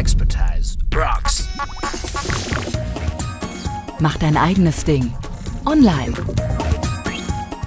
Expertise rocks. Mach dein eigenes Ding. Online.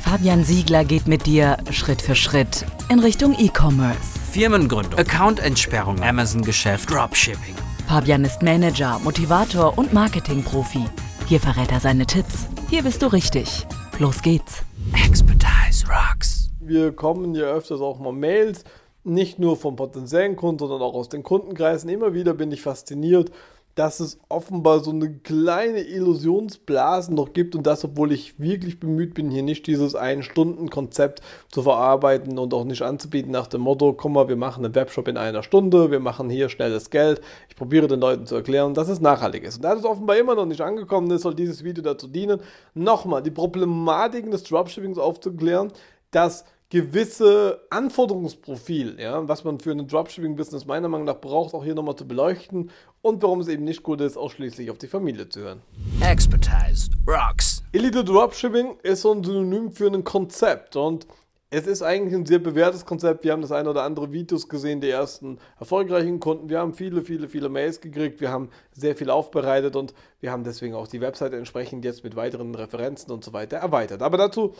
Fabian Siegler geht mit dir Schritt für Schritt in Richtung E-Commerce. Firmengründung, Accountentsperrung, Amazon-Geschäft, Dropshipping. Fabian ist Manager, Motivator und Marketingprofi. Hier verrät er seine Tipps. Hier bist du richtig. Los geht's. Expertise rocks. Wir kommen ja öfters auch mal Mails, nicht nur vom potenziellen Kunden, sondern auch aus den Kundenkreisen. Immer wieder bin ich fasziniert, dass es offenbar so eine kleine Illusionsblase noch gibt und das, obwohl ich wirklich bemüht bin, hier nicht dieses Ein-Stunden-Konzept zu verarbeiten und auch nicht anzubieten nach dem Motto, komm mal, wir machen einen Webshop in einer Stunde, wir machen hier schnelles Geld. Ich probiere den Leuten zu erklären, dass es nachhaltig ist. Und da es offenbar immer noch nicht angekommen ist, soll dieses Video dazu dienen, nochmal die Problematiken des Dropshippings aufzuklären, dass gewisse Anforderungsprofil, ja, was man für ein Dropshipping-Business meiner Meinung nach braucht, auch hier nochmal zu beleuchten und warum es eben nicht gut ist, ausschließlich auf die Familie zu hören. Expertise rocks. Elite Dropshipping ist so ein Synonym für ein Konzept und es ist eigentlich ein sehr bewährtes Konzept. Wir haben das eine oder andere Videos gesehen, die ersten erfolgreichen Kunden. Wir haben viele, viele, viele Mails gekriegt. Wir haben sehr viel aufbereitet und wir haben deswegen auch die Webseite entsprechend jetzt mit weiteren Referenzen und so weiter erweitert. Aber dazu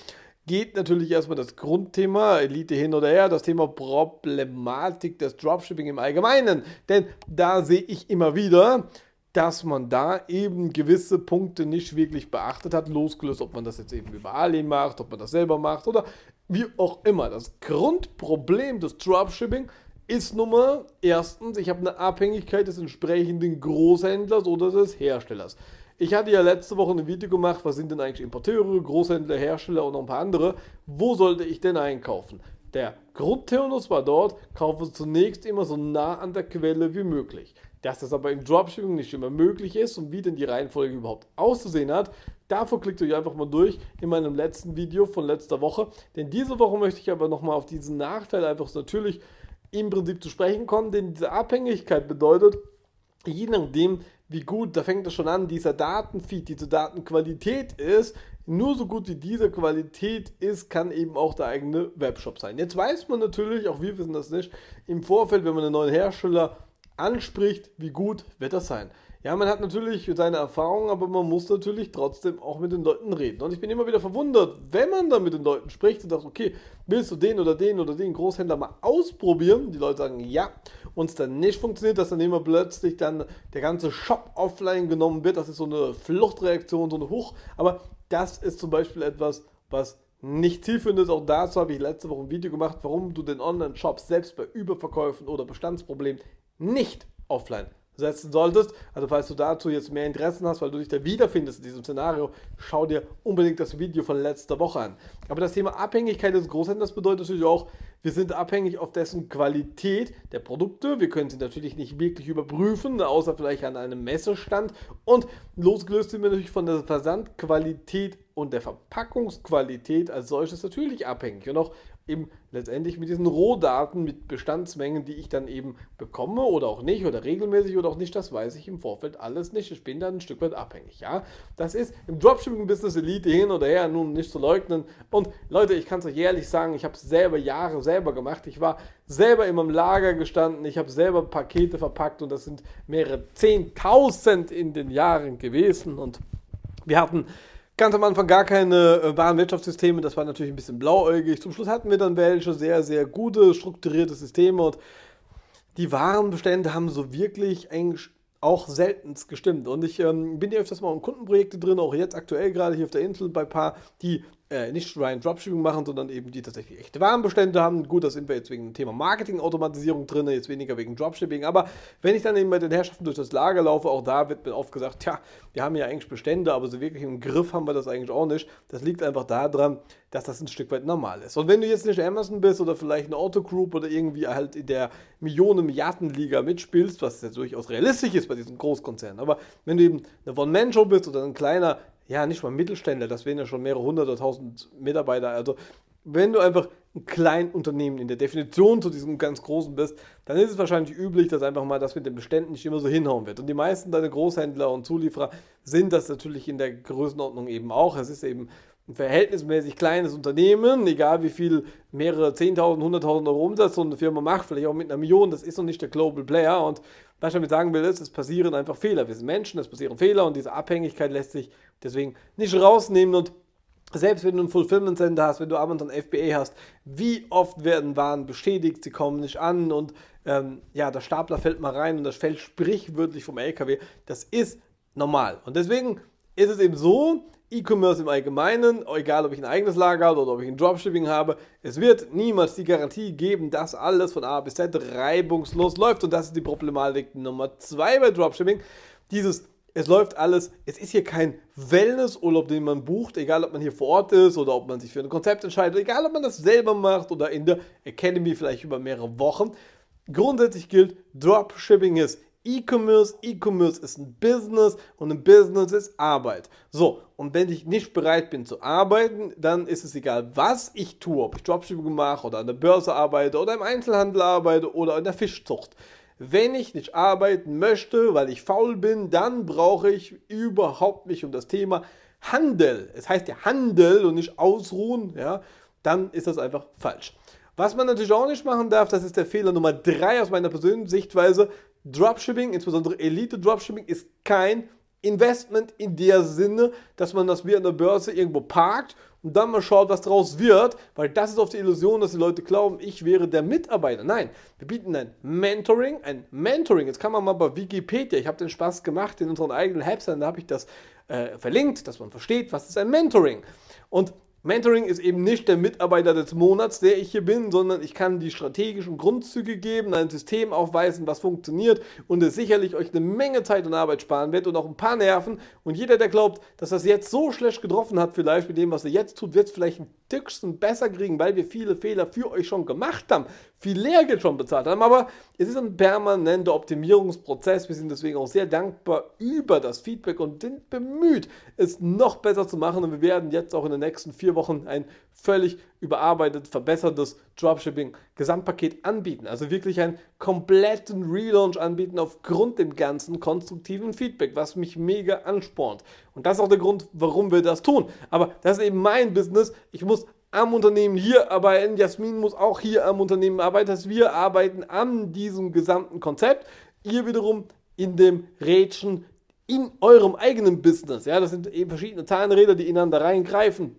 geht natürlich erstmal das Grundthema, Elite hin oder her, das Thema Problematik des Dropshipping im Allgemeinen. Denn da sehe ich immer wieder, dass man da eben gewisse Punkte nicht wirklich beachtet hat, losgelöst, ob man das jetzt eben über Ali macht, ob man das selber macht oder wie auch immer. Das Grundproblem des Dropshipping ist Nummer erstens, ich habe eine Abhängigkeit des entsprechenden Großhändlers oder des Herstellers. Ich hatte ja letzte Woche ein Video gemacht, was sind denn eigentlich Importeure, Großhändler, Hersteller und noch ein paar andere. Wo sollte ich denn einkaufen? Der Grundturnus war dort, kaufe zunächst immer so nah an der Quelle wie möglich. Dass das aber im Dropshipping nicht immer möglich ist und wie denn die Reihenfolge überhaupt auszusehen hat, davor klickt euch einfach mal durch in meinem letzten Video von letzter Woche. Denn diese Woche möchte ich aber nochmal auf diesen Nachteil einfach natürlich im Prinzip zu sprechen kommen, denn diese Abhängigkeit bedeutet, je nachdem, wie gut, da fängt es schon an, dieser Datenfeed, diese Datenqualität ist, nur so gut wie diese Qualität ist, kann eben auch der eigene Webshop sein. Jetzt weiß man natürlich, auch wir wissen das nicht, im Vorfeld, wenn man einen neuen Hersteller anspricht, wie gut wird das sein. Ja, man hat natürlich seine Erfahrungen, aber man muss natürlich trotzdem auch mit den Leuten reden. Und ich bin immer wieder verwundert, wenn man dann mit den Leuten spricht und sagt, okay, willst du den oder den oder den Großhändler mal ausprobieren? Die Leute sagen ja, und es dann nicht funktioniert, dass dann immer plötzlich dann der ganze Shop offline genommen wird. Das ist so eine Fluchtreaktion, so eine Hoch. Aber das ist zum Beispiel etwas, was nicht zielführend ist. Auch dazu habe ich letzte Woche ein Video gemacht, warum du den Online-Shop selbst bei Überverkäufen oder Bestandsproblemen nicht offline setzen solltest. Also falls du dazu jetzt mehr Interessen hast, weil du dich da wiederfindest in diesem Szenario, schau dir unbedingt das Video von letzter Woche an. Aber das Thema Abhängigkeit des Großhändlers bedeutet natürlich auch, wir sind abhängig auf dessen Qualität der Produkte. Wir können sie natürlich nicht wirklich überprüfen, außer vielleicht an einem Messestand. Und losgelöst sind wir natürlich von der Versandqualität und der Verpackungsqualität als solches natürlich abhängig. Und auch eben letztendlich mit diesen Rohdaten, mit Bestandsmengen, die ich dann eben bekomme oder auch nicht oder regelmäßig oder auch nicht, das weiß ich im Vorfeld alles nicht. Ich bin dann ein Stück weit abhängig. Ja, das ist im Dropshipping-Business Elite hin oder her nun nicht zu leugnen. Und Leute, ich kann es euch ehrlich sagen, ich habe es selber Jahre selber gemacht. Ich war selber in meinem Lager gestanden, ich habe selber Pakete verpackt und das sind mehrere Zehntausend in den Jahren gewesen und wir hatten ganz am Anfang gar keine äh, Warenwirtschaftssysteme, das war natürlich ein bisschen blauäugig. Zum Schluss hatten wir dann welche sehr, sehr gute, strukturierte Systeme und die Warenbestände haben so wirklich eigentlich auch seltenst gestimmt. Und ich ähm, bin hier öfters mal in Kundenprojekte drin, auch jetzt aktuell gerade hier auf der Insel bei ein paar, die äh, nicht rein Dropshipping machen, sondern eben die tatsächlich echte Warenbestände haben. Gut, da sind wir jetzt wegen dem Thema Marketing-Automatisierung drin, jetzt weniger wegen Dropshipping. Aber wenn ich dann eben bei den Herrschaften durch das Lager laufe, auch da wird mir oft gesagt, tja, wir haben ja eigentlich Bestände, aber so wirklich im Griff haben wir das eigentlich auch nicht. Das liegt einfach daran, dass das ein Stück weit normal ist. Und wenn du jetzt nicht Amazon bist oder vielleicht eine Autogroup oder irgendwie halt in der Millionen-Milliarden-Liga mitspielst, was ja durchaus realistisch ist bei diesen Großkonzernen, aber wenn du eben eine One-Man-Show bist oder ein kleiner ja, nicht mal Mittelständler, das wären ja schon mehrere hundert oder tausend Mitarbeiter. Also, wenn du einfach ein Kleinunternehmen in der Definition zu diesem ganz großen bist, dann ist es wahrscheinlich üblich, dass einfach mal das mit den Beständen nicht immer so hinhauen wird. Und die meisten deiner Großhändler und Zulieferer sind das natürlich in der Größenordnung eben auch. Es ist eben ein verhältnismäßig kleines Unternehmen, egal wie viel mehrere 10.000, 100.000 Euro Umsatz so eine Firma macht, vielleicht auch mit einer Million, das ist noch nicht der Global Player und Was ich damit sagen will, ist, es passieren einfach Fehler. Wir sind Menschen, es passieren Fehler und diese Abhängigkeit lässt sich deswegen nicht rausnehmen und selbst wenn du einen Fulfillment Center hast, wenn du Amazon FBA hast, wie oft werden Waren bestätigt, sie kommen nicht an und ähm, ja, der Stapler fällt mal rein und das fällt sprichwörtlich vom LKW. Das ist normal. Und deswegen ist es eben so, E-Commerce im Allgemeinen, egal ob ich ein eigenes Lager habe oder ob ich ein Dropshipping habe, es wird niemals die Garantie geben, dass alles von A bis Z reibungslos läuft. Und das ist die Problematik Nummer zwei bei Dropshipping. Dieses es läuft alles, es ist hier kein Wellnessurlaub, den man bucht, egal ob man hier vor Ort ist oder ob man sich für ein Konzept entscheidet, egal ob man das selber macht oder in der Academy vielleicht über mehrere Wochen. Grundsätzlich gilt, Dropshipping ist E-Commerce, E-Commerce ist ein Business und ein Business ist Arbeit. So, und wenn ich nicht bereit bin zu arbeiten, dann ist es egal, was ich tue, ob ich Dropshipping mache oder an der Börse arbeite oder im Einzelhandel arbeite oder in der Fischzucht. Wenn ich nicht arbeiten möchte, weil ich faul bin, dann brauche ich überhaupt nicht um das Thema Handel. Es heißt ja Handel und nicht ausruhen, ja, dann ist das einfach falsch. Was man natürlich auch nicht machen darf, das ist der Fehler Nummer drei aus meiner persönlichen Sichtweise. Dropshipping, insbesondere Elite Dropshipping, ist kein Investment in der Sinne, dass man das wie an der Börse irgendwo parkt und dann mal schaut, was daraus wird, weil das ist oft die Illusion, dass die Leute glauben, ich wäre der Mitarbeiter. Nein, wir bieten ein Mentoring, ein Mentoring. Jetzt kann man mal bei Wikipedia, ich habe den Spaß gemacht in unseren eigenen Webseiten, da habe ich das äh, verlinkt, dass man versteht, was ist ein Mentoring. Und Mentoring ist eben nicht der Mitarbeiter des Monats, der ich hier bin, sondern ich kann die strategischen Grundzüge geben, ein System aufweisen, was funktioniert und es sicherlich euch eine Menge Zeit und Arbeit sparen wird und auch ein paar Nerven. Und jeder, der glaubt, dass das jetzt so schlecht getroffen hat, vielleicht mit dem, was er jetzt tut, wird es vielleicht ein Stückchen besser kriegen, weil wir viele Fehler für euch schon gemacht haben, viel Lehrgeld schon bezahlt haben. Aber es ist ein permanenter Optimierungsprozess. Wir sind deswegen auch sehr dankbar über das Feedback und sind bemüht, es noch besser zu machen. Und wir werden jetzt auch in den nächsten vier Wochen ein völlig überarbeitet, verbessertes Dropshipping-Gesamtpaket anbieten. Also wirklich einen kompletten Relaunch anbieten aufgrund dem ganzen konstruktiven Feedback, was mich mega anspornt. Und das ist auch der Grund, warum wir das tun. Aber das ist eben mein Business. Ich muss am Unternehmen hier arbeiten. Jasmin muss auch hier am Unternehmen arbeiten. Dass wir arbeiten an diesem gesamten Konzept. Ihr wiederum in dem Rädchen in eurem eigenen Business. Ja, das sind eben verschiedene Zahnräder, die ineinander reingreifen.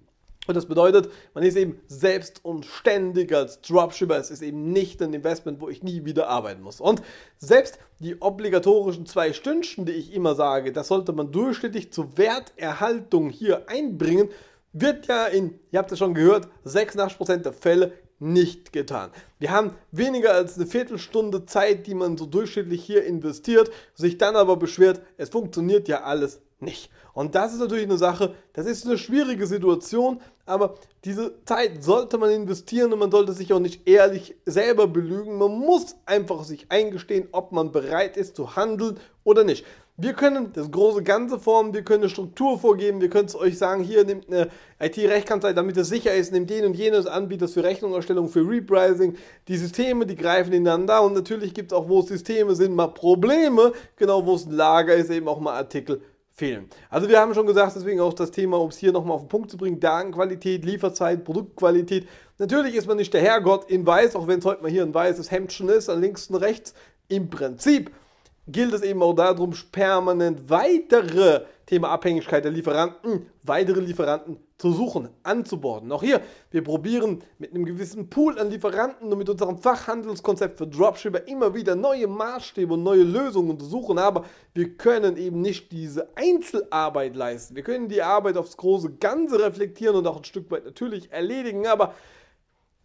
Und das bedeutet, man ist eben selbst und ständig als Dropshipper. Es ist eben nicht ein Investment, wo ich nie wieder arbeiten muss. Und selbst die obligatorischen zwei Stündchen, die ich immer sage, das sollte man durchschnittlich zur Werterhaltung hier einbringen, wird ja in, ihr habt es schon gehört, 86% der Fälle nicht getan. Wir haben weniger als eine Viertelstunde Zeit, die man so durchschnittlich hier investiert, sich dann aber beschwert, es funktioniert ja alles nicht. Und das ist natürlich eine Sache, das ist eine schwierige Situation, aber diese Zeit sollte man investieren und man sollte sich auch nicht ehrlich selber belügen. Man muss einfach sich eingestehen, ob man bereit ist zu handeln oder nicht. Wir können das große Ganze formen, wir können eine Struktur vorgeben, wir können es euch sagen, hier nehmt eine IT-Rechtkanzlei, damit es sicher ist, nehmt den und jenes Anbieters für Rechnungserstellung, für Repricing. Die Systeme, die greifen ineinander und natürlich gibt es auch, wo es Systeme sind, mal Probleme, genau wo es ein Lager ist, eben auch mal Artikel fehlen. Also wir haben schon gesagt, deswegen auch das Thema, um es hier nochmal auf den Punkt zu bringen, Datenqualität, Lieferzeit, Produktqualität. Natürlich ist man nicht der Herrgott in weiß, auch wenn es heute mal hier ein weißes Hemdchen ist, an links und rechts. Im Prinzip gilt es eben auch darum, permanent weitere Thema Abhängigkeit der Lieferanten, weitere Lieferanten zu suchen, anzuborden. Auch hier, wir probieren mit einem gewissen Pool an Lieferanten und mit unserem Fachhandelskonzept für Dropshipper immer wieder neue Maßstäbe und neue Lösungen zu suchen, aber wir können eben nicht diese Einzelarbeit leisten. Wir können die Arbeit aufs große Ganze reflektieren und auch ein Stück weit natürlich erledigen, aber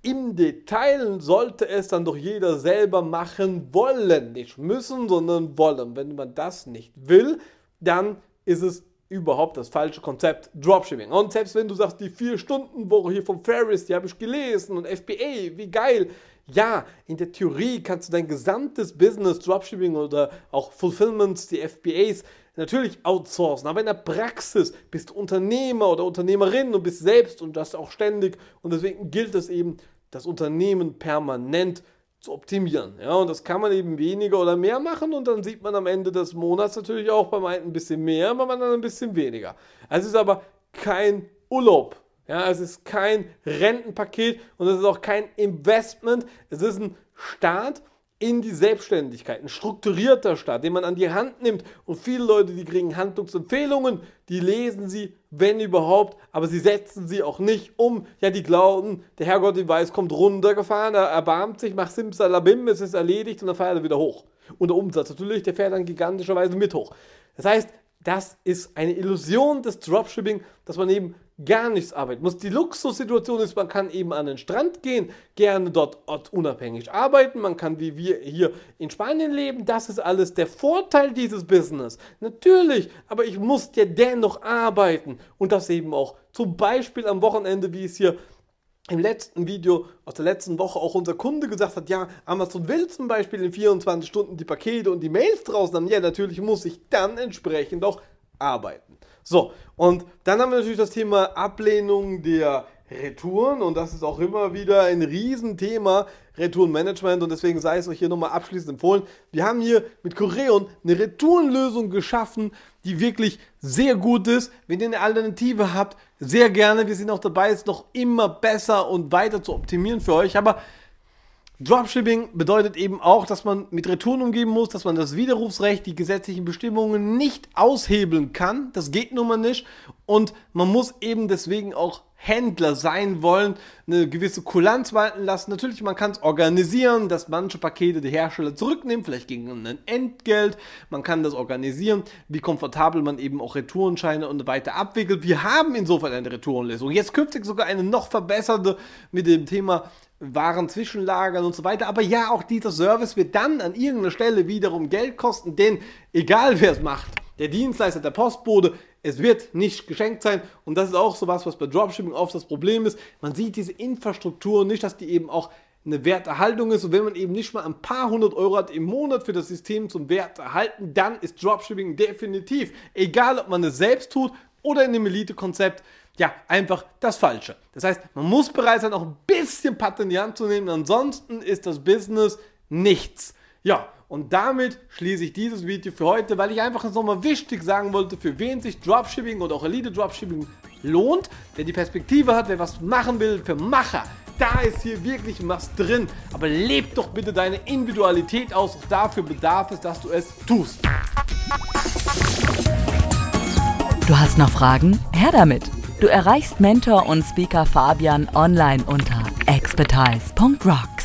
im Detail sollte es dann doch jeder selber machen wollen. Nicht müssen, sondern wollen. Wenn man das nicht will, dann ist es überhaupt das falsche Konzept Dropshipping. Und selbst wenn du sagst, die 4-Stunden-Woche hier vom Ferris, die habe ich gelesen und FBA, wie geil. Ja, in der Theorie kannst du dein gesamtes Business, Dropshipping oder auch Fulfillments, die FBAs, natürlich outsourcen. Aber in der Praxis bist du Unternehmer oder Unternehmerin und bist selbst und das auch ständig. Und deswegen gilt es eben, das Unternehmen permanent zu optimieren. Ja, und das kann man eben weniger oder mehr machen und dann sieht man am Ende des Monats natürlich auch beim einen ein bisschen mehr, beim anderen ein bisschen weniger. Es ist aber kein Urlaub. Ja, es ist kein Rentenpaket und es ist auch kein Investment. Es ist ein Start in die Selbstständigkeit, ein strukturierter Start, den man an die Hand nimmt und viele Leute, die kriegen Handlungsempfehlungen, die lesen sie, wenn überhaupt, aber sie setzen sie auch nicht um. Ja, die glauben, der Herrgott, ich weiß, kommt runtergefahren, er erbarmt sich, macht Simsalabim, es ist erledigt und dann fährt er wieder hoch. Und der Umsatz natürlich, der fährt dann gigantischerweise mit hoch. Das heißt, das ist eine Illusion des Dropshipping, dass man eben gar nichts arbeiten muss. Die Luxussituation ist, man kann eben an den Strand gehen, gerne dort ortunabhängig arbeiten, man kann wie wir hier in Spanien leben, das ist alles der Vorteil dieses Business. Natürlich, aber ich muss ja dennoch arbeiten und das eben auch zum Beispiel am Wochenende, wie es hier im letzten Video aus der letzten Woche auch unser Kunde gesagt hat, ja, Amazon will zum Beispiel in 24 Stunden die Pakete und die Mails draußen haben. Ja, natürlich muss ich dann entsprechend auch arbeiten. So, und dann haben wir natürlich das Thema Ablehnung der Retouren und das ist auch immer wieder ein Riesenthema, Retourenmanagement und deswegen sei es euch hier nochmal abschließend empfohlen. Wir haben hier mit Coreon eine Retourenlösung geschaffen, die wirklich sehr gut ist. Wenn ihr eine Alternative habt, sehr gerne. Wir sind auch dabei, es noch immer besser und weiter zu optimieren für euch. Aber Dropshipping bedeutet eben auch, dass man mit Retouren umgehen muss, dass man das Widerrufsrecht, die gesetzlichen Bestimmungen nicht aushebeln kann. Das geht nun mal nicht. Und man muss eben deswegen auch Händler sein wollen, eine gewisse Kulanz walten lassen. Natürlich, man kann es organisieren, dass manche Pakete der Hersteller zurücknehmen, vielleicht gegen ein Entgelt. Man kann das organisieren, wie komfortabel man eben auch Retourenscheine und weiter abwickelt. Wir haben insofern eine Retourenlösung. Jetzt künftig sogar eine noch verbesserte mit dem Thema waren zwischenlagern und so weiter. Aber ja, auch dieser Service wird dann an irgendeiner Stelle wiederum Geld kosten, denn egal wer es macht, der Dienstleister, der Postbote, es wird nicht geschenkt sein. Und das ist auch so was, was bei Dropshipping oft das Problem ist. Man sieht diese Infrastruktur nicht, dass die eben auch eine Werterhaltung ist. Und wenn man eben nicht mal ein paar hundert Euro hat im Monat für das System zum Wert erhalten, dann ist Dropshipping definitiv, egal ob man es selbst tut oder in einem Elite-Konzept, ja, einfach das Falsche. Das heißt, man muss bereit sein, auch ein bisschen Patt in die Hand zu nehmen, ansonsten ist das Business nichts. Ja, und damit schließe ich dieses Video für heute, weil ich einfach nochmal wichtig sagen wollte, für wen sich Dropshipping oder auch Elite Dropshipping lohnt, wer die Perspektive hat, wer was machen will, für Macher. Da ist hier wirklich was drin. Aber leb doch bitte deine Individualität aus. Auch dafür bedarf es, dass du es tust. Du hast noch Fragen? Her damit! Du erreichst Mentor und Speaker Fabian online unter expertise.rock.